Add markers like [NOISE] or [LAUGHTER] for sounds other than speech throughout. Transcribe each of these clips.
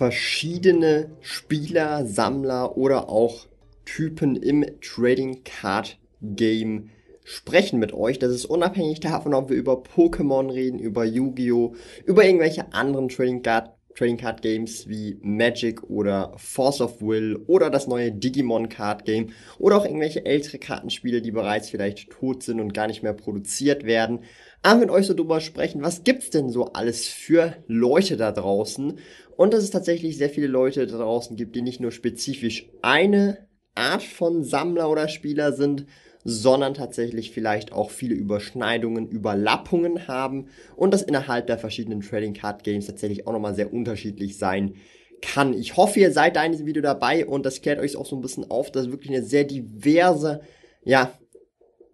verschiedene Spieler, Sammler oder auch Typen im Trading Card Game sprechen mit euch. Das ist unabhängig davon, ob wir über Pokémon reden, über Yu-Gi-Oh!, über irgendwelche anderen Trading Card, Trading Card Games wie Magic oder Force of Will oder das neue Digimon Card Game oder auch irgendwelche ältere Kartenspiele, die bereits vielleicht tot sind und gar nicht mehr produziert werden aber mit euch so drüber sprechen, was gibt's denn so alles für Leute da draußen? Und dass es tatsächlich sehr viele Leute da draußen gibt, die nicht nur spezifisch eine Art von Sammler oder Spieler sind, sondern tatsächlich vielleicht auch viele Überschneidungen, Überlappungen haben und das innerhalb der verschiedenen Trading Card Games tatsächlich auch nochmal sehr unterschiedlich sein kann. Ich hoffe, ihr seid da in diesem Video dabei und das klärt euch auch so ein bisschen auf, dass wirklich eine sehr diverse, ja,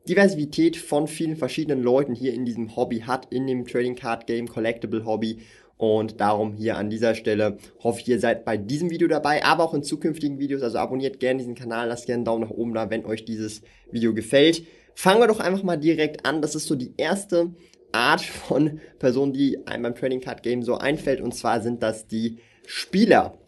Diversität von vielen verschiedenen Leuten hier in diesem Hobby hat, in dem Trading Card Game Collectible Hobby. Und darum hier an dieser Stelle hoffe ich, ihr seid bei diesem Video dabei, aber auch in zukünftigen Videos. Also abonniert gerne diesen Kanal, lasst gerne einen Daumen nach oben da, wenn euch dieses Video gefällt. Fangen wir doch einfach mal direkt an. Das ist so die erste Art von Person, die einem beim Trading Card Game so einfällt. Und zwar sind das die Spieler.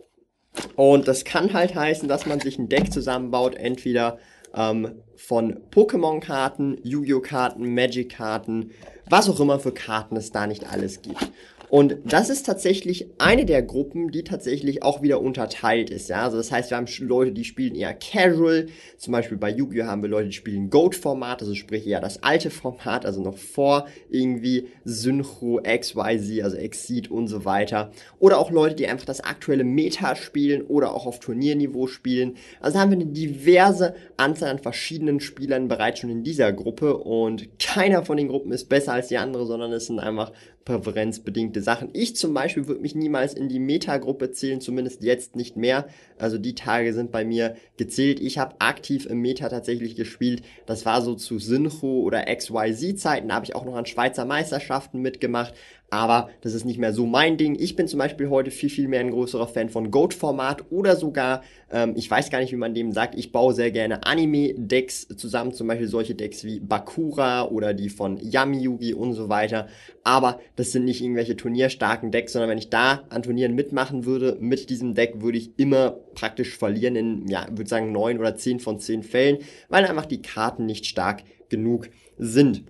Und das kann halt heißen, dass man sich ein Deck zusammenbaut, entweder ähm, von Pokémon-Karten, Yu-Gi-Oh!-Karten, Magic-Karten, was auch immer für Karten es da nicht alles gibt. Und das ist tatsächlich eine der Gruppen, die tatsächlich auch wieder unterteilt ist. Ja, also das heißt, wir haben Leute, die spielen eher Casual. Zum Beispiel bei Yu-Gi-Oh haben wir Leute, die spielen Goat-Format, also sprich eher das alte Format, also noch vor irgendwie Synchro, XYZ, also Exceed und so weiter. Oder auch Leute, die einfach das aktuelle Meta spielen oder auch auf Turnierniveau spielen. Also haben wir eine diverse Anzahl an verschiedenen Spielern bereits schon in dieser Gruppe und keiner von den Gruppen ist besser als die andere, sondern es sind einfach präferenzbedingte Sachen. Ich zum Beispiel würde mich niemals in die Meta-Gruppe zählen, zumindest jetzt nicht mehr. Also die Tage sind bei mir gezählt. Ich habe aktiv im Meta tatsächlich gespielt. Das war so zu Synchro oder XYZ-Zeiten. Da habe ich auch noch an Schweizer Meisterschaften mitgemacht aber das ist nicht mehr so mein Ding. Ich bin zum Beispiel heute viel, viel mehr ein größerer Fan von Goat-Format oder sogar, ähm, ich weiß gar nicht, wie man dem sagt, ich baue sehr gerne Anime-Decks zusammen, zum Beispiel solche Decks wie Bakura oder die von Yami Yugi und so weiter. Aber das sind nicht irgendwelche turnierstarken Decks, sondern wenn ich da an Turnieren mitmachen würde, mit diesem Deck würde ich immer praktisch verlieren in, ja, würde sagen neun oder zehn von zehn Fällen, weil einfach die Karten nicht stark genug sind.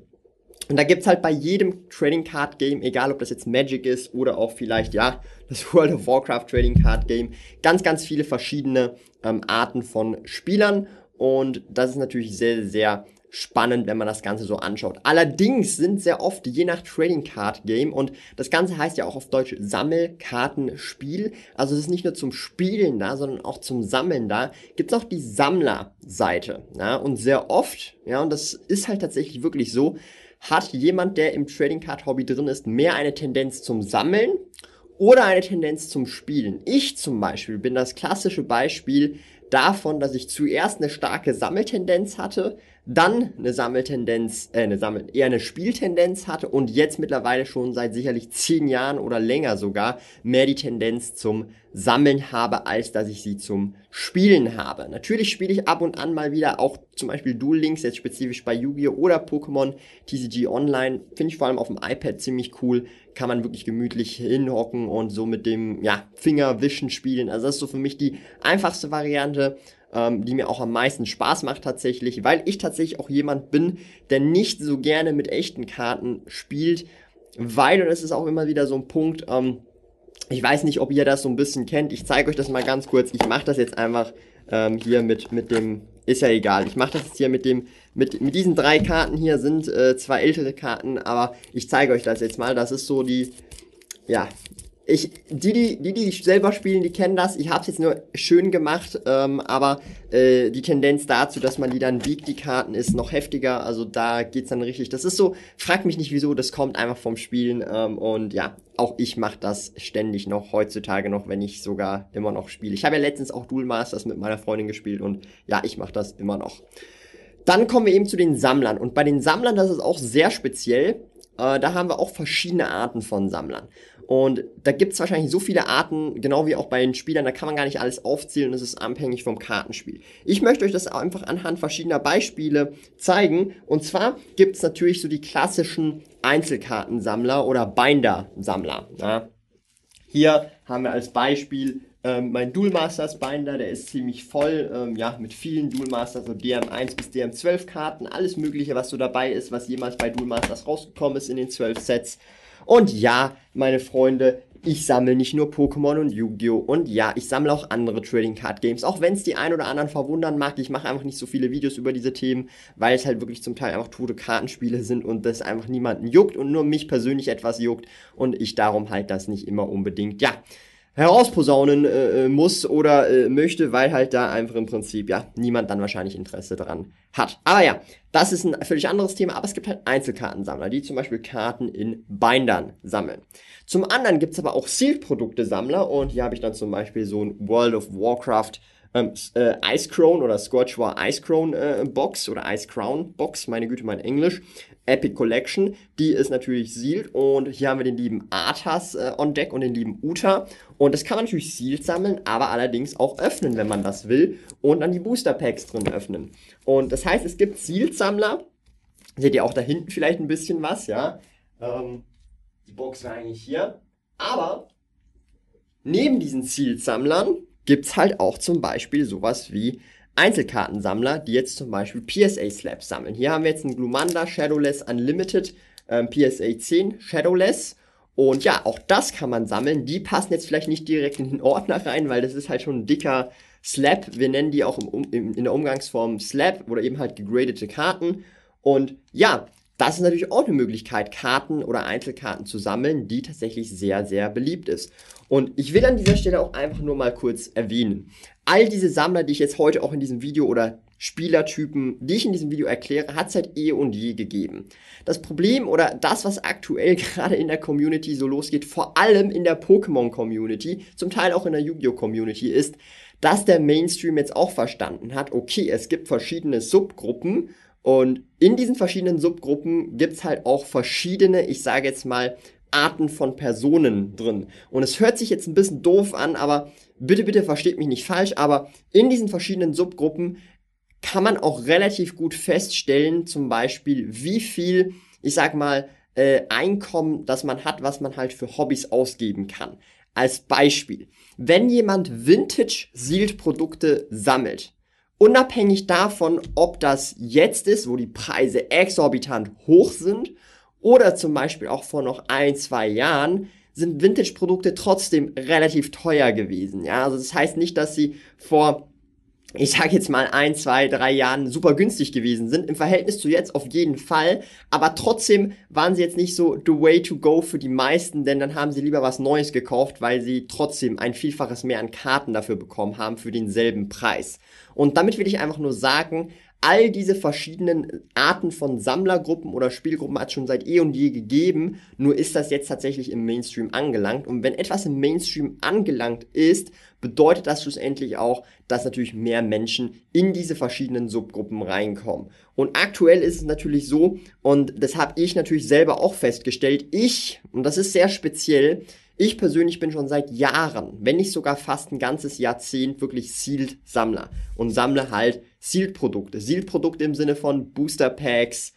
Und da gibt's halt bei jedem Trading Card Game, egal ob das jetzt Magic ist oder auch vielleicht, ja, das [LAUGHS] World of Warcraft Trading Card Game, ganz, ganz viele verschiedene ähm, Arten von Spielern. Und das ist natürlich sehr, sehr spannend, wenn man das Ganze so anschaut. Allerdings sind sehr oft je nach Trading Card Game und das Ganze heißt ja auch auf Deutsch Sammelkartenspiel. Also es ist nicht nur zum Spielen da, sondern auch zum Sammeln da. Gibt es auch die Sammlerseite. Ja, und sehr oft, ja, und das ist halt tatsächlich wirklich so, hat jemand, der im Trading Card Hobby drin ist, mehr eine Tendenz zum Sammeln oder eine Tendenz zum Spielen. Ich zum Beispiel bin das klassische Beispiel davon, dass ich zuerst eine starke Sammeltendenz hatte, dann eine Sammeltendenz, äh, eine Sammel eher eine Spieltendenz hatte und jetzt mittlerweile schon seit sicherlich zehn Jahren oder länger sogar mehr die Tendenz zum Sammeln habe, als dass ich sie zum Spielen habe. Natürlich spiele ich ab und an mal wieder auch zum Beispiel Duel Links, jetzt spezifisch bei Yu-Gi-Oh! oder Pokémon TCG Online. Finde ich vor allem auf dem iPad ziemlich cool. Kann man wirklich gemütlich hinhocken und so mit dem ja, Fingerwischen spielen. Also das ist so für mich die einfachste Variante ähm, die mir auch am meisten Spaß macht tatsächlich, weil ich tatsächlich auch jemand bin, der nicht so gerne mit echten Karten spielt, weil, und das ist auch immer wieder so ein Punkt, ähm, ich weiß nicht, ob ihr das so ein bisschen kennt, ich zeige euch das mal ganz kurz, ich mache das jetzt einfach ähm, hier mit, mit dem, ist ja egal, ich mache das jetzt hier mit dem, mit, mit diesen drei Karten hier sind äh, zwei ältere Karten, aber ich zeige euch das jetzt mal, das ist so die, ja, ich, die, die, die, die selber spielen, die kennen das. Ich habe es jetzt nur schön gemacht, ähm, aber äh, die Tendenz dazu, dass man die dann wiegt, die Karten, ist noch heftiger. Also da geht's dann richtig. Das ist so, frag mich nicht wieso, das kommt einfach vom Spielen. Ähm, und ja, auch ich mache das ständig noch, heutzutage noch, wenn ich sogar immer noch spiele. Ich habe ja letztens auch Duel Masters mit meiner Freundin gespielt und ja, ich mache das immer noch. Dann kommen wir eben zu den Sammlern. Und bei den Sammlern, das ist auch sehr speziell. Äh, da haben wir auch verschiedene Arten von Sammlern. Und da gibt es wahrscheinlich so viele Arten, genau wie auch bei den Spielern, da kann man gar nicht alles aufzählen, das ist abhängig vom Kartenspiel. Ich möchte euch das einfach anhand verschiedener Beispiele zeigen. Und zwar gibt es natürlich so die klassischen Einzelkartensammler oder Binder-Sammler. Ja. Hier haben wir als Beispiel ähm, mein Duel Masters Binder, der ist ziemlich voll, ähm, ja, mit vielen Duel Masters, so DM1 bis DM12 Karten, alles mögliche, was so dabei ist, was jemals bei Duel Masters rausgekommen ist in den 12 Sets. Und ja, meine Freunde, ich sammle nicht nur Pokémon und Yu-Gi-Oh! Und ja, ich sammle auch andere Trading Card Games. Auch wenn es die ein oder anderen verwundern mag, ich mache einfach nicht so viele Videos über diese Themen, weil es halt wirklich zum Teil einfach tote Kartenspiele sind und das einfach niemanden juckt und nur mich persönlich etwas juckt und ich darum halt das nicht immer unbedingt, ja, herausposaunen äh, äh, muss oder äh, möchte, weil halt da einfach im Prinzip ja niemand dann wahrscheinlich Interesse dran hat. Aber ja, das ist ein völlig anderes Thema, aber es gibt halt Einzelkartensammler, die zum Beispiel Karten in Bindern sammeln. Zum anderen gibt's aber auch Sealed-Produkte-Sammler und hier habe ich dann zum Beispiel so ein World of Warcraft ähm, äh, Ice Crown oder Scorch War Ice Crown äh, Box oder Ice Crown Box, meine Güte, mein Englisch. Epic Collection, die ist natürlich sealed und hier haben wir den lieben Arthas äh, on Deck und den lieben Uta und das kann man natürlich sealed sammeln, aber allerdings auch öffnen, wenn man das will und dann die Booster Packs drin öffnen. Und das heißt, es gibt Sealed Sammler, seht ihr auch da hinten vielleicht ein bisschen was, ja. Ähm, die Box war eigentlich hier, aber neben diesen Sealed Sammlern gibt's halt auch zum Beispiel sowas wie Einzelkartensammler, die jetzt zum Beispiel PSA Slabs sammeln. Hier haben wir jetzt einen Glumanda Shadowless Unlimited ähm, PSA 10 Shadowless. Und ja, auch das kann man sammeln. Die passen jetzt vielleicht nicht direkt in den Ordner rein, weil das ist halt schon ein dicker Slab. Wir nennen die auch im, im, in der Umgangsform Slab oder eben halt gegradete Karten. Und ja, das ist natürlich auch eine Möglichkeit, Karten oder Einzelkarten zu sammeln, die tatsächlich sehr, sehr beliebt ist. Und ich will an dieser Stelle auch einfach nur mal kurz erwähnen. All diese Sammler, die ich jetzt heute auch in diesem Video oder Spielertypen, die ich in diesem Video erkläre, hat es seit eh und je gegeben. Das Problem oder das, was aktuell [LAUGHS] gerade in der Community so losgeht, vor allem in der Pokémon-Community, zum Teil auch in der Yu-Gi-Oh! Community, ist, dass der Mainstream jetzt auch verstanden hat, okay, es gibt verschiedene Subgruppen und in diesen verschiedenen Subgruppen gibt's halt auch verschiedene, ich sage jetzt mal, Arten von Personen drin. Und es hört sich jetzt ein bisschen doof an, aber bitte, bitte versteht mich nicht falsch, aber in diesen verschiedenen Subgruppen kann man auch relativ gut feststellen, zum Beispiel, wie viel, ich sag mal, äh, Einkommen, das man hat, was man halt für Hobbys ausgeben kann. Als Beispiel, wenn jemand Vintage Sealed Produkte sammelt, Unabhängig davon, ob das jetzt ist, wo die Preise exorbitant hoch sind, oder zum Beispiel auch vor noch ein, zwei Jahren, sind Vintage-Produkte trotzdem relativ teuer gewesen. Ja, also das heißt nicht, dass sie vor ich sage jetzt mal ein, zwei, drei Jahren super günstig gewesen sind. Im Verhältnis zu jetzt auf jeden Fall. Aber trotzdem waren sie jetzt nicht so the way to go für die meisten, denn dann haben sie lieber was Neues gekauft, weil sie trotzdem ein Vielfaches mehr an Karten dafür bekommen haben für denselben Preis. Und damit will ich einfach nur sagen, all diese verschiedenen Arten von Sammlergruppen oder Spielgruppen hat es schon seit eh und je gegeben, nur ist das jetzt tatsächlich im Mainstream angelangt. Und wenn etwas im Mainstream angelangt ist, bedeutet das schlussendlich auch, dass natürlich mehr Menschen in diese verschiedenen Subgruppen reinkommen. Und aktuell ist es natürlich so, und das habe ich natürlich selber auch festgestellt, ich, und das ist sehr speziell, ich persönlich bin schon seit Jahren, wenn nicht sogar fast ein ganzes Jahrzehnt, wirklich Sealed-Sammler und sammle halt Sealed-Produkte. Sealed-Produkte im Sinne von Booster-Packs,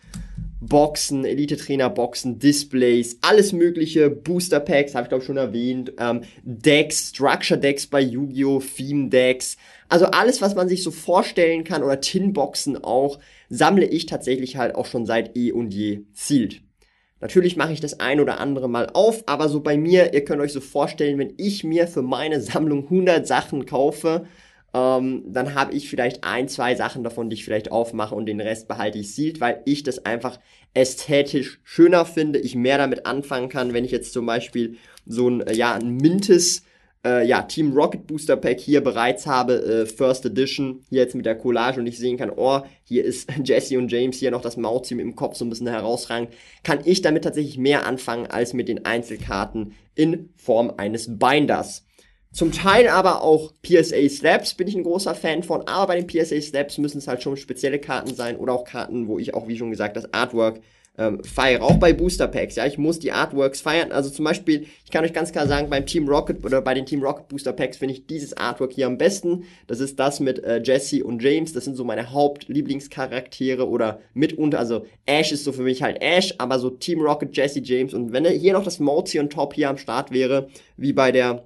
Boxen, Elite-Trainer-Boxen, Displays, alles mögliche, Booster-Packs, habe ich glaube schon erwähnt, ähm, Decks, Structure-Decks bei Yu-Gi-Oh!, Theme-Decks, also alles, was man sich so vorstellen kann oder Tin-Boxen auch, sammle ich tatsächlich halt auch schon seit eh und je Sealed. Natürlich mache ich das ein oder andere mal auf, aber so bei mir, ihr könnt euch so vorstellen, wenn ich mir für meine Sammlung 100 Sachen kaufe, ähm, dann habe ich vielleicht ein, zwei Sachen davon, die ich vielleicht aufmache und den Rest behalte ich sealed, weil ich das einfach ästhetisch schöner finde, ich mehr damit anfangen kann, wenn ich jetzt zum Beispiel so ein, äh, ja, ein mintes äh, ja, Team Rocket Booster Pack hier bereits habe, äh, First Edition, hier jetzt mit der Collage und ich sehen kann, oh, hier ist [LAUGHS] Jesse und James hier noch das Mautteam im Kopf so ein bisschen herausragend, kann ich damit tatsächlich mehr anfangen als mit den Einzelkarten in Form eines Binders. Zum Teil aber auch PSA Slaps bin ich ein großer Fan von, aber bei den PSA Slaps müssen es halt schon spezielle Karten sein oder auch Karten, wo ich auch, wie schon gesagt, das Artwork ähm, feiere. Auch bei Booster Packs, ja, ich muss die Artworks feiern. Also zum Beispiel, ich kann euch ganz klar sagen, beim Team Rocket oder bei den Team Rocket Booster Packs finde ich dieses Artwork hier am besten. Das ist das mit äh, Jesse und James. Das sind so meine Hauptlieblingscharaktere oder mitunter, also Ash ist so für mich halt Ash, aber so Team Rocket, Jesse, James und wenn hier noch das Motion Top hier am Start wäre, wie bei der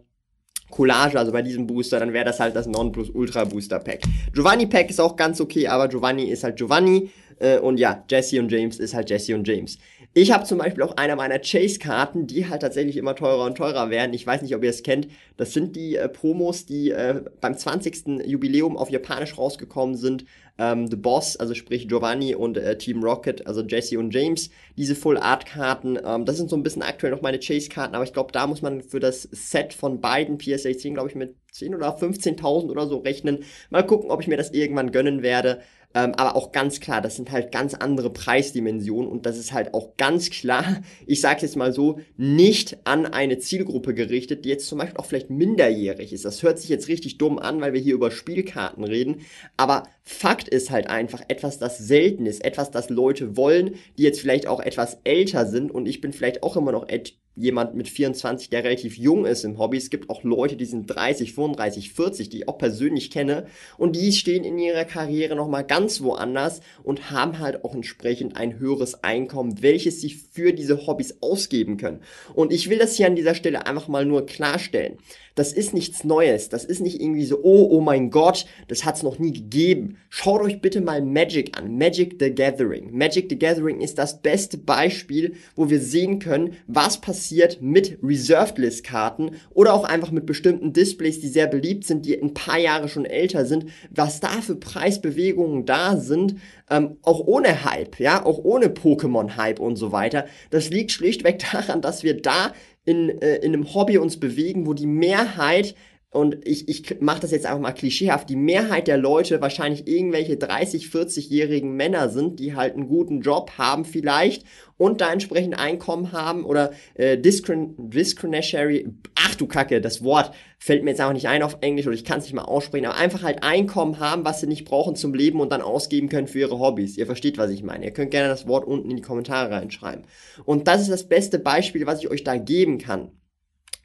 Collage, also bei diesem Booster, dann wäre das halt das Non Plus Ultra Booster Pack. Giovanni Pack ist auch ganz okay, aber Giovanni ist halt Giovanni. Äh, und ja, Jesse und James ist halt Jesse und James. Ich habe zum Beispiel auch eine meiner Chase-Karten, die halt tatsächlich immer teurer und teurer werden. Ich weiß nicht, ob ihr es kennt. Das sind die äh, Promos, die äh, beim 20. Jubiläum auf Japanisch rausgekommen sind. Ähm, The Boss, also sprich Giovanni und äh, Team Rocket, also Jesse und James. Diese Full-Art-Karten, ähm, das sind so ein bisschen aktuell noch meine Chase-Karten, aber ich glaube, da muss man für das Set von beiden PSA 10, glaube ich, mit 10 oder 15.000 oder so rechnen. Mal gucken, ob ich mir das irgendwann gönnen werde. Ähm, aber auch ganz klar, das sind halt ganz andere Preisdimensionen und das ist halt auch ganz klar, [LAUGHS] ich sage jetzt mal so, nicht an eine Zielgruppe gerichtet, die jetzt zum Beispiel auch vielleicht minderjährig ist. Das hört sich jetzt richtig dumm an, weil wir hier über Spielkarten reden, aber Fakt ist halt einfach etwas, das selten ist, etwas, das Leute wollen, die jetzt vielleicht auch etwas älter sind und ich bin vielleicht auch immer noch jemand mit 24, der relativ jung ist im Hobby. Es gibt auch Leute, die sind 30, 35, 40, die ich auch persönlich kenne und die stehen in ihrer Karriere nochmal ganz woanders und haben halt auch entsprechend ein höheres Einkommen, welches sie für diese Hobbys ausgeben können. Und ich will das hier an dieser Stelle einfach mal nur klarstellen. Das ist nichts Neues. Das ist nicht irgendwie so, oh, oh mein Gott, das hat es noch nie gegeben. Schaut euch bitte mal Magic an. Magic the Gathering. Magic the Gathering ist das beste Beispiel, wo wir sehen können, was passiert mit Reserved List Karten oder auch einfach mit bestimmten Displays, die sehr beliebt sind, die ein paar Jahre schon älter sind, was da für Preisbewegungen da sind, ähm, auch ohne Hype, ja, auch ohne Pokémon-Hype und so weiter. Das liegt schlichtweg daran, dass wir da in, äh, in einem Hobby uns bewegen, wo die Mehrheit und ich, ich mache das jetzt einfach mal klischeehaft, die Mehrheit der Leute wahrscheinlich irgendwelche 30, 40-jährigen Männer sind, die halt einen guten Job haben vielleicht und da entsprechend Einkommen haben oder äh, discriminatory, ach du Kacke, das Wort fällt mir jetzt einfach nicht ein auf Englisch oder ich kann es nicht mal aussprechen, aber einfach halt Einkommen haben, was sie nicht brauchen zum Leben und dann ausgeben können für ihre Hobbys. Ihr versteht, was ich meine. Ihr könnt gerne das Wort unten in die Kommentare reinschreiben. Und das ist das beste Beispiel, was ich euch da geben kann.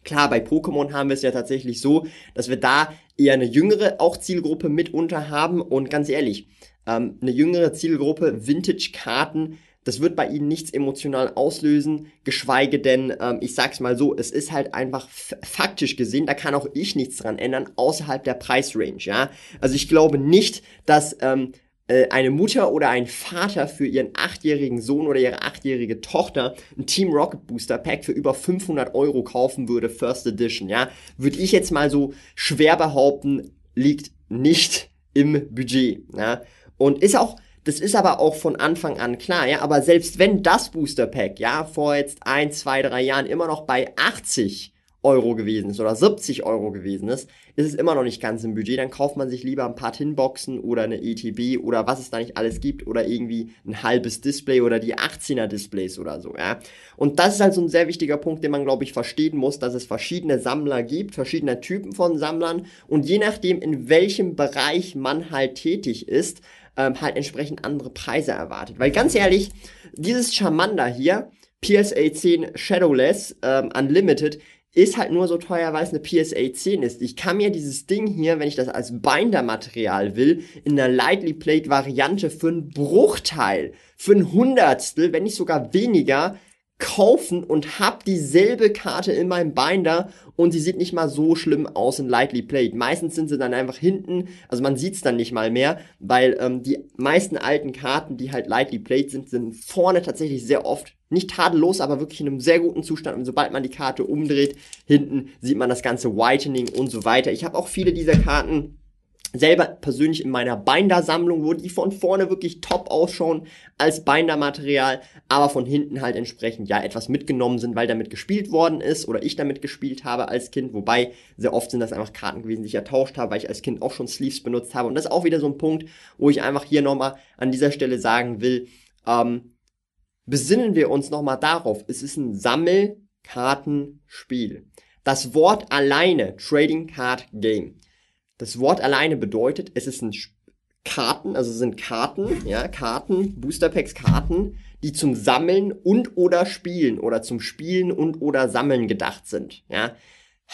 Klar, bei Pokémon haben wir es ja tatsächlich so, dass wir da eher eine jüngere auch Zielgruppe mitunter haben und ganz ehrlich, ähm, eine jüngere Zielgruppe, Vintage-Karten, das wird bei ihnen nichts emotional auslösen, geschweige denn, ähm, ich sag's mal so, es ist halt einfach faktisch gesehen, da kann auch ich nichts dran ändern, außerhalb der Preisrange, ja. Also ich glaube nicht, dass ähm, äh, eine Mutter oder ein Vater für ihren achtjährigen Sohn oder ihre achtjährige Tochter ein Team Rocket Booster Pack für über 500 Euro kaufen würde, First Edition, ja, würde ich jetzt mal so schwer behaupten, liegt nicht im Budget, ja. Und ist auch, das ist aber auch von Anfang an klar, ja, aber selbst wenn das Booster Pack, ja, vor jetzt ein, zwei, drei Jahren immer noch bei 80 Euro gewesen ist oder 70 Euro gewesen ist, ist es immer noch nicht ganz im Budget. Dann kauft man sich lieber ein paar Tinboxen oder eine ETB oder was es da nicht alles gibt oder irgendwie ein halbes Display oder die 18er Displays oder so, ja. Und das ist halt so ein sehr wichtiger Punkt, den man, glaube ich, verstehen muss, dass es verschiedene Sammler gibt, verschiedene Typen von Sammlern und je nachdem, in welchem Bereich man halt tätig ist, ähm, halt entsprechend andere Preise erwartet. Weil ganz ehrlich, dieses Charmander hier, PSA 10 Shadowless ähm, Unlimited, ist halt nur so teuer, weil es eine PSA 10 ist. Ich kann mir dieses Ding hier, wenn ich das als Binder-Material will, in einer Lightly Plate Variante für einen Bruchteil, für ein Hundertstel, wenn nicht sogar weniger, kaufen und hab dieselbe Karte in meinem Binder und sie sieht nicht mal so schlimm aus in Lightly Played. Meistens sind sie dann einfach hinten, also man sieht's dann nicht mal mehr, weil ähm, die meisten alten Karten, die halt Lightly Played sind, sind vorne tatsächlich sehr oft nicht tadellos, aber wirklich in einem sehr guten Zustand. Und sobald man die Karte umdreht, hinten sieht man das ganze Whitening und so weiter. Ich habe auch viele dieser Karten selber persönlich in meiner Binder-Sammlung, wo die von vorne wirklich top ausschauen als Binder-Material, aber von hinten halt entsprechend ja etwas mitgenommen sind, weil damit gespielt worden ist oder ich damit gespielt habe als Kind, wobei sehr oft sind das einfach Karten gewesen, die ich ertauscht habe, weil ich als Kind auch schon Sleeves benutzt habe. Und das ist auch wieder so ein Punkt, wo ich einfach hier nochmal an dieser Stelle sagen will, ähm, besinnen wir uns nochmal darauf, es ist ein Sammelkartenspiel. Das Wort alleine, Trading Card Game, das Wort alleine bedeutet, es ist ein Karten, also sind Karten, ja, Karten, Booster Packs Karten, die zum Sammeln und oder Spielen oder zum Spielen und oder Sammeln gedacht sind, ja.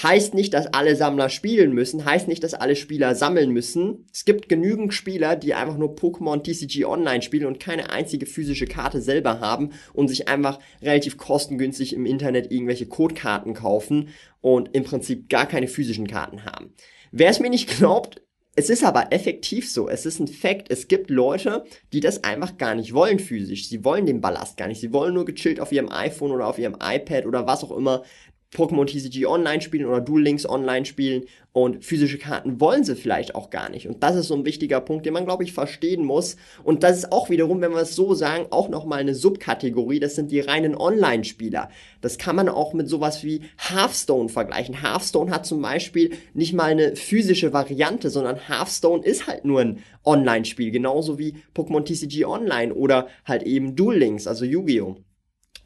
Heißt nicht, dass alle Sammler spielen müssen, heißt nicht, dass alle Spieler sammeln müssen. Es gibt genügend Spieler, die einfach nur Pokémon TCG Online spielen und keine einzige physische Karte selber haben und sich einfach relativ kostengünstig im Internet irgendwelche Codekarten kaufen und im Prinzip gar keine physischen Karten haben. Wer es mir nicht glaubt, es ist aber effektiv so. Es ist ein Fakt. Es gibt Leute, die das einfach gar nicht wollen physisch. Sie wollen den Ballast gar nicht. Sie wollen nur gechillt auf ihrem iPhone oder auf ihrem iPad oder was auch immer Pokémon TCG online spielen oder Duel Links online spielen und physische Karten wollen sie vielleicht auch gar nicht. Und das ist so ein wichtiger Punkt, den man, glaube ich, verstehen muss. Und das ist auch wiederum, wenn wir es so sagen, auch nochmal eine Subkategorie. Das sind die reinen Online-Spieler. Das kann man auch mit sowas wie Hearthstone vergleichen. Hearthstone hat zum Beispiel nicht mal eine physische Variante, sondern Hearthstone ist halt nur ein Online-Spiel. Genauso wie Pokémon TCG Online oder halt eben Duel Links, also Yu-Gi-Oh!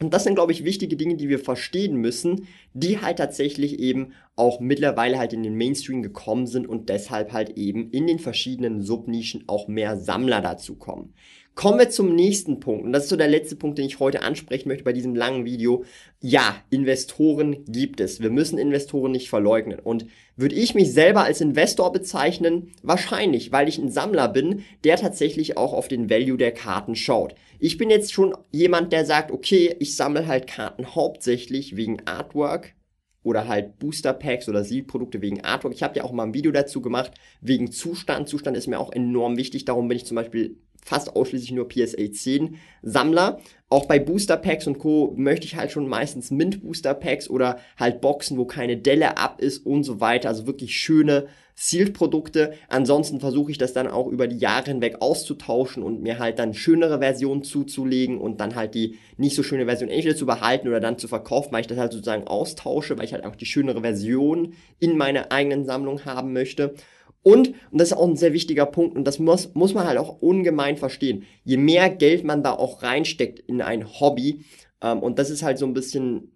Und das sind, glaube ich, wichtige Dinge, die wir verstehen müssen, die halt tatsächlich eben auch mittlerweile halt in den Mainstream gekommen sind und deshalb halt eben in den verschiedenen Subnischen auch mehr Sammler dazu kommen. Kommen wir zum nächsten Punkt. Und das ist so der letzte Punkt, den ich heute ansprechen möchte bei diesem langen Video. Ja, Investoren gibt es. Wir müssen Investoren nicht verleugnen. Und würde ich mich selber als Investor bezeichnen? Wahrscheinlich, weil ich ein Sammler bin, der tatsächlich auch auf den Value der Karten schaut. Ich bin jetzt schon jemand, der sagt, okay, ich sammle halt Karten hauptsächlich wegen Artwork, oder halt Booster Packs oder Seed-Produkte wegen Artwork. Ich habe ja auch mal ein Video dazu gemacht, wegen Zustand. Zustand ist mir auch enorm wichtig. Darum bin ich zum Beispiel fast ausschließlich nur PSA 10 Sammler. Auch bei Booster Packs und Co. möchte ich halt schon meistens Mint Booster Packs oder halt Boxen, wo keine Delle ab ist und so weiter. Also wirklich schöne Sealed Produkte. Ansonsten versuche ich das dann auch über die Jahre hinweg auszutauschen und mir halt dann schönere Versionen zuzulegen und dann halt die nicht so schöne Version entweder zu behalten oder dann zu verkaufen, weil ich das halt sozusagen austausche, weil ich halt auch die schönere Version in meiner eigenen Sammlung haben möchte. Und, und das ist auch ein sehr wichtiger Punkt, und das muss, muss man halt auch ungemein verstehen, je mehr Geld man da auch reinsteckt in ein Hobby, ähm, und das ist halt so ein bisschen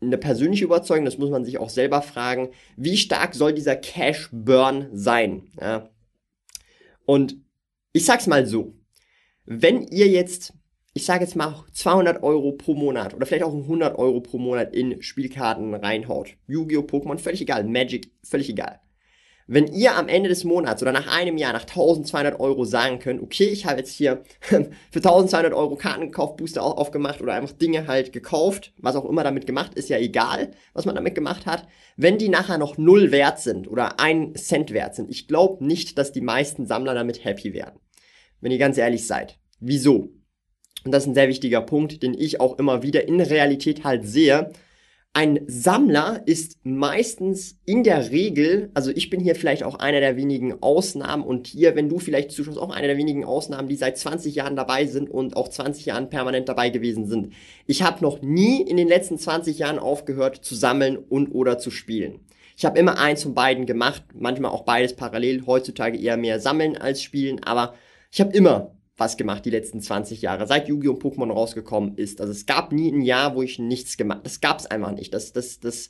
eine persönliche Überzeugung, das muss man sich auch selber fragen, wie stark soll dieser Cash Burn sein? Ja? Und ich sag's mal so, wenn ihr jetzt, ich sage jetzt mal 200 Euro pro Monat oder vielleicht auch 100 Euro pro Monat in Spielkarten reinhaut, Yu-Gi-Oh! Pokémon, völlig egal, Magic, völlig egal wenn ihr am Ende des Monats oder nach einem Jahr, nach 1200 Euro sagen könnt, okay, ich habe jetzt hier [LAUGHS] für 1200 Euro Karten gekauft, Booster aufgemacht oder einfach Dinge halt gekauft, was auch immer damit gemacht, ist ja egal, was man damit gemacht hat. Wenn die nachher noch null wert sind oder ein Cent wert sind, ich glaube nicht, dass die meisten Sammler damit happy werden. Wenn ihr ganz ehrlich seid. Wieso? Und das ist ein sehr wichtiger Punkt, den ich auch immer wieder in Realität halt sehe, ein Sammler ist meistens in der Regel, also ich bin hier vielleicht auch einer der wenigen Ausnahmen und hier, wenn du vielleicht zuschaust, auch einer der wenigen Ausnahmen, die seit 20 Jahren dabei sind und auch 20 Jahren permanent dabei gewesen sind. Ich habe noch nie in den letzten 20 Jahren aufgehört zu sammeln und oder zu spielen. Ich habe immer eins von beiden gemacht, manchmal auch beides parallel, heutzutage eher mehr sammeln als spielen, aber ich habe immer was gemacht die letzten 20 Jahre, seit Yu-Gi-Oh! und Pokémon rausgekommen ist. Also es gab nie ein Jahr, wo ich nichts gemacht Das gab es einfach nicht. Das, das, das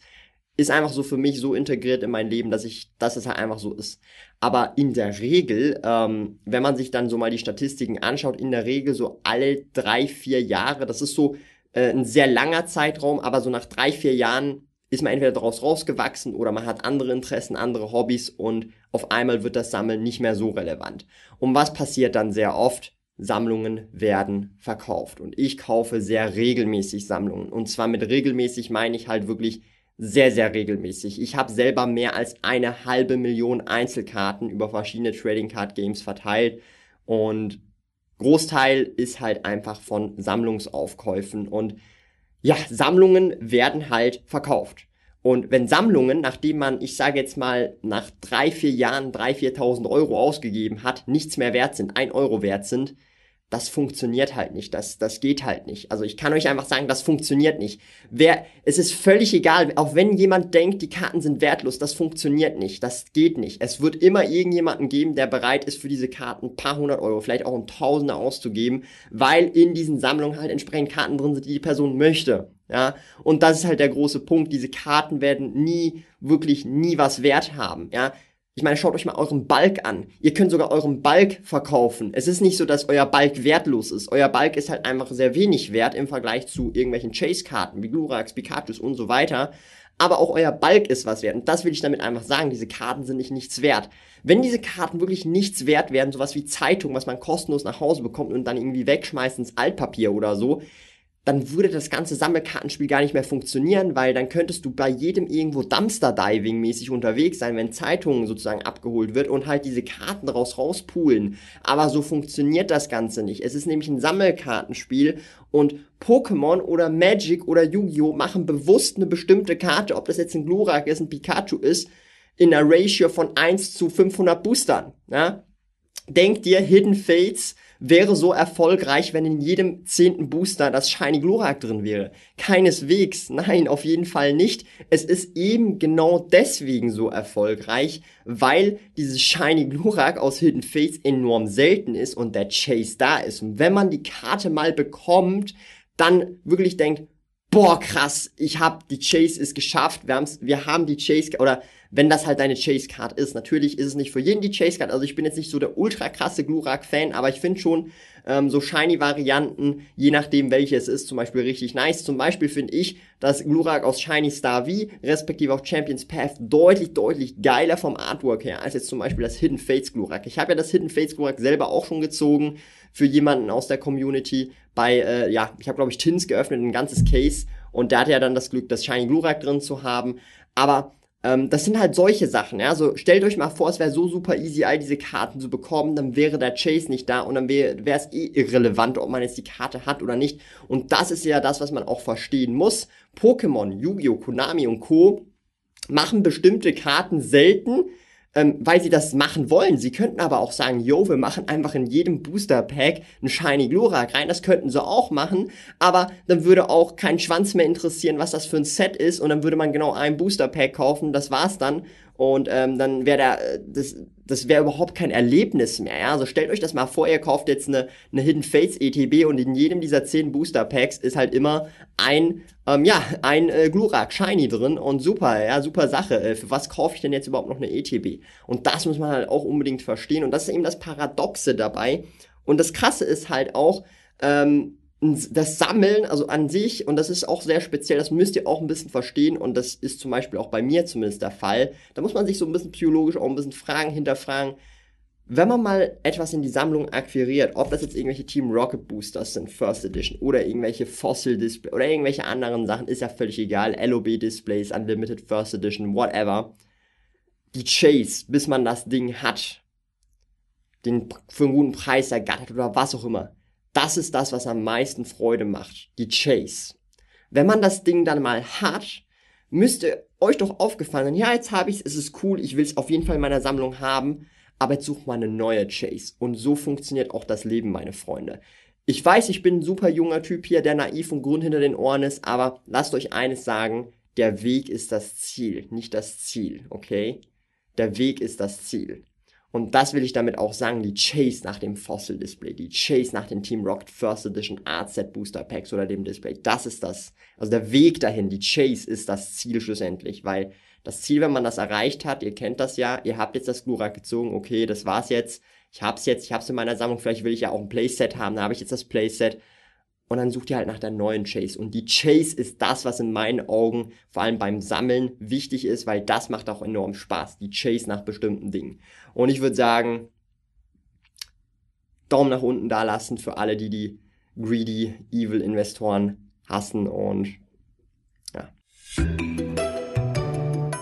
ist einfach so für mich so integriert in mein Leben, dass ich, dass es halt einfach so ist. Aber in der Regel, ähm, wenn man sich dann so mal die Statistiken anschaut, in der Regel so alle drei, vier Jahre, das ist so äh, ein sehr langer Zeitraum, aber so nach drei, vier Jahren ist man entweder daraus rausgewachsen oder man hat andere Interessen, andere Hobbys und auf einmal wird das Sammeln nicht mehr so relevant. Und was passiert dann sehr oft? Sammlungen werden verkauft. Und ich kaufe sehr regelmäßig Sammlungen. Und zwar mit regelmäßig meine ich halt wirklich sehr, sehr regelmäßig. Ich habe selber mehr als eine halbe Million Einzelkarten über verschiedene Trading Card Games verteilt. Und Großteil ist halt einfach von Sammlungsaufkäufen. Und ja, Sammlungen werden halt verkauft. Und wenn Sammlungen, nachdem man, ich sage jetzt mal, nach drei, vier Jahren drei, viertausend Euro ausgegeben hat, nichts mehr wert sind, ein Euro wert sind, das funktioniert halt nicht, das, das geht halt nicht. Also ich kann euch einfach sagen, das funktioniert nicht. Wer, es ist völlig egal, auch wenn jemand denkt, die Karten sind wertlos, das funktioniert nicht, das geht nicht. Es wird immer irgendjemanden geben, der bereit ist, für diese Karten ein paar hundert Euro, vielleicht auch ein Tausender auszugeben, weil in diesen Sammlungen halt entsprechend Karten drin sind, die die Person möchte. Ja, und das ist halt der große Punkt. Diese Karten werden nie, wirklich nie was wert haben. Ja, ich meine, schaut euch mal euren Balk an. Ihr könnt sogar euren Balk verkaufen. Es ist nicht so, dass euer Balk wertlos ist. Euer Balk ist halt einfach sehr wenig wert im Vergleich zu irgendwelchen Chase-Karten wie Glurax, Pikachus und so weiter. Aber auch euer Balk ist was wert. Und das will ich damit einfach sagen. Diese Karten sind nicht nichts wert. Wenn diese Karten wirklich nichts wert werden, sowas wie Zeitung, was man kostenlos nach Hause bekommt und dann irgendwie wegschmeißt ins Altpapier oder so, dann würde das ganze Sammelkartenspiel gar nicht mehr funktionieren, weil dann könntest du bei jedem irgendwo Dumpster-Diving mäßig unterwegs sein, wenn Zeitungen sozusagen abgeholt wird und halt diese Karten daraus rauspulen. Aber so funktioniert das Ganze nicht. Es ist nämlich ein Sammelkartenspiel und Pokémon oder Magic oder Yu-Gi-Oh! machen bewusst eine bestimmte Karte, ob das jetzt ein Glurak ist, ein Pikachu ist, in einer Ratio von 1 zu 500 Boostern. Ja? Denkt dir, Hidden Fates wäre so erfolgreich, wenn in jedem zehnten Booster das Shiny Glurak drin wäre. Keineswegs, nein, auf jeden Fall nicht. Es ist eben genau deswegen so erfolgreich, weil dieses Shiny Glurak aus Hidden Fates enorm selten ist und der Chase da ist. Und wenn man die Karte mal bekommt, dann wirklich denkt, boah, krass, ich hab, die Chase ist geschafft, wir, haben's, wir haben die Chase, oder wenn das halt deine Chase-Card ist. Natürlich ist es nicht für jeden die Chase-Card, also ich bin jetzt nicht so der ultra krasse Glurak-Fan, aber ich finde schon ähm, so Shiny-Varianten, je nachdem welche es ist, zum Beispiel richtig nice. Zum Beispiel finde ich das Glurak aus Shiny Star V, respektive auch Champions Path, deutlich, deutlich geiler vom Artwork her, als jetzt zum Beispiel das Hidden Fates Glurak. Ich habe ja das Hidden Fates Glurak selber auch schon gezogen, für jemanden aus der Community bei, äh, ja, ich habe glaube ich Tins geöffnet, ein ganzes Case und der hatte ja dann das Glück, das Shiny Glurak drin zu haben, aber ähm, das sind halt solche Sachen, ja. So, stellt euch mal vor, es wäre so super easy, all diese Karten zu bekommen, dann wäre der Chase nicht da und dann wäre es eh irrelevant, ob man jetzt die Karte hat oder nicht. Und das ist ja das, was man auch verstehen muss. Pokémon, Yu-Gi-Oh!, Konami und Co. machen bestimmte Karten selten, ähm, weil sie das machen wollen. Sie könnten aber auch sagen, yo, wir machen einfach in jedem Booster Pack ein Shiny Glurak rein. Das könnten sie auch machen, aber dann würde auch kein Schwanz mehr interessieren, was das für ein Set ist und dann würde man genau ein Booster Pack kaufen, das war's dann und ähm, dann wäre da das das wäre überhaupt kein Erlebnis mehr. Ja? Also stellt euch das mal vor, ihr kauft jetzt eine, eine Hidden Fates ETB und in jedem dieser 10 Booster Packs ist halt immer ein ähm, ja, ein äh, Glurak Shiny drin und super, ja, super Sache. Äh, für was kaufe ich denn jetzt überhaupt noch eine ETB? Und das muss man halt auch unbedingt verstehen und das ist eben das Paradoxe dabei. Und das Krasse ist halt auch, ähm, das Sammeln, also an sich, und das ist auch sehr speziell, das müsst ihr auch ein bisschen verstehen, und das ist zum Beispiel auch bei mir zumindest der Fall. Da muss man sich so ein bisschen psychologisch auch ein bisschen fragen, hinterfragen. Wenn man mal etwas in die Sammlung akquiriert, ob das jetzt irgendwelche Team Rocket Boosters sind, First Edition, oder irgendwelche Fossil Displays, oder irgendwelche anderen Sachen, ist ja völlig egal, LOB Displays, Unlimited First Edition, whatever. Die Chase, bis man das Ding hat, den für einen guten Preis ergattert oder was auch immer das ist das, was am meisten Freude macht. Die Chase. Wenn man das Ding dann mal hat, müsste euch doch aufgefallen ja, jetzt habe ich es, es ist cool, ich will es auf jeden Fall in meiner Sammlung haben, aber jetzt sucht mal eine neue Chase. Und so funktioniert auch das Leben, meine Freunde. Ich weiß, ich bin ein super junger Typ hier, der naiv und Grund hinter den Ohren ist, aber lasst euch eines sagen, der Weg ist das Ziel, nicht das Ziel, okay? Der Weg ist das Ziel. Und das will ich damit auch sagen, die Chase nach dem Fossil Display, die Chase nach dem Team Rocket First Edition Set Booster Packs oder dem Display, das ist das, also der Weg dahin, die Chase ist das Ziel schlussendlich, weil das Ziel, wenn man das erreicht hat, ihr kennt das ja, ihr habt jetzt das Glurak gezogen, okay, das war's jetzt, ich hab's jetzt, ich hab's in meiner Sammlung, vielleicht will ich ja auch ein Playset haben, da habe ich jetzt das Playset und dann sucht ihr halt nach der neuen Chase. Und die Chase ist das, was in meinen Augen vor allem beim Sammeln wichtig ist, weil das macht auch enorm Spaß. Die Chase nach bestimmten Dingen. Und ich würde sagen, Daumen nach unten da lassen für alle, die die greedy, evil Investoren hassen und ja.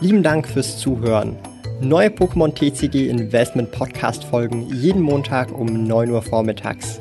Lieben Dank fürs Zuhören. Neue Pokémon TCG Investment Podcast folgen jeden Montag um 9 Uhr vormittags.